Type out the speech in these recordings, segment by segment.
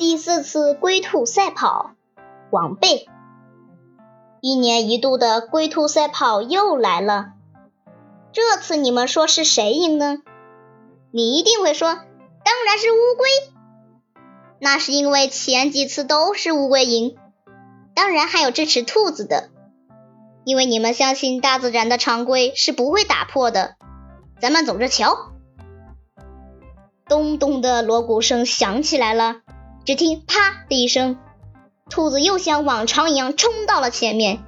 第四次龟兔赛跑，王贝。一年一度的龟兔赛跑又来了，这次你们说是谁赢呢？你一定会说，当然是乌龟。那是因为前几次都是乌龟赢，当然还有支持兔子的，因为你们相信大自然的常规是不会打破的。咱们走着瞧。咚咚的锣鼓声响起来了，只听啪的一声，兔子又像往常一样冲到了前面，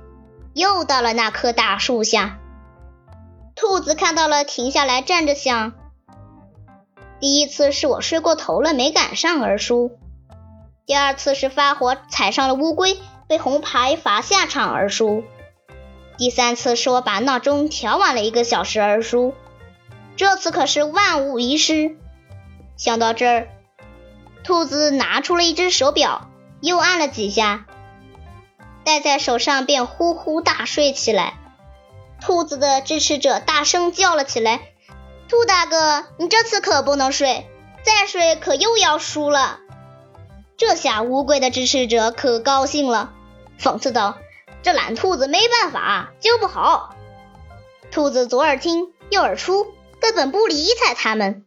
又到了那棵大树下。兔子看到了，停下来站着想：第一次是我睡过头了没赶上而输，第二次是发火踩上了乌龟被红牌罚下场而输，第三次是我把闹钟调晚了一个小时而输，这次可是万无一失。想到这儿，兔子拿出了一只手表，又按了几下，戴在手上便呼呼大睡起来。兔子的支持者大声叫了起来：“兔大哥，你这次可不能睡，再睡可又要输了。”这下乌龟的支持者可高兴了，讽刺道：“这懒兔子没办法，教不好。”兔子左耳听右耳出，根本不理睬他们。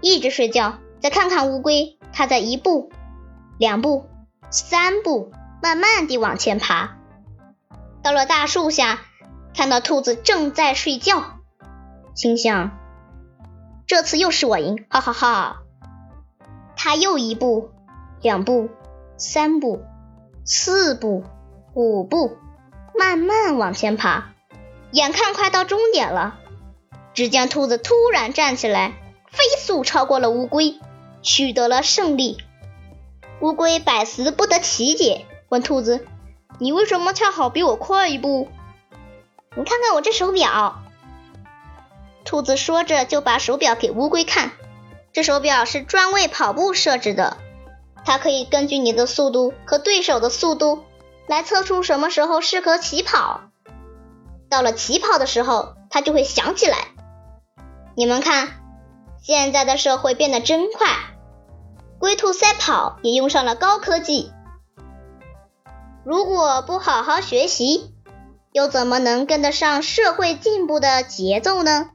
一直睡觉，再看看乌龟，它在一步、两步、三步，慢慢地往前爬。到了大树下，看到兔子正在睡觉，心想：这次又是我赢，哈哈哈！他又一步、两步、三步、四步、五步，慢慢往前爬，眼看快到终点了，只见兔子突然站起来。飞速超过了乌龟，取得了胜利。乌龟百思不得其解，问兔子：“你为什么恰好比我快一步？”你看看我这手表。兔子说着就把手表给乌龟看。这手表是专为跑步设置的，它可以根据你的速度和对手的速度来测出什么时候适合起跑。到了起跑的时候，它就会响起来。你们看。现在的社会变得真快，龟兔赛跑也用上了高科技。如果不好好学习，又怎么能跟得上社会进步的节奏呢？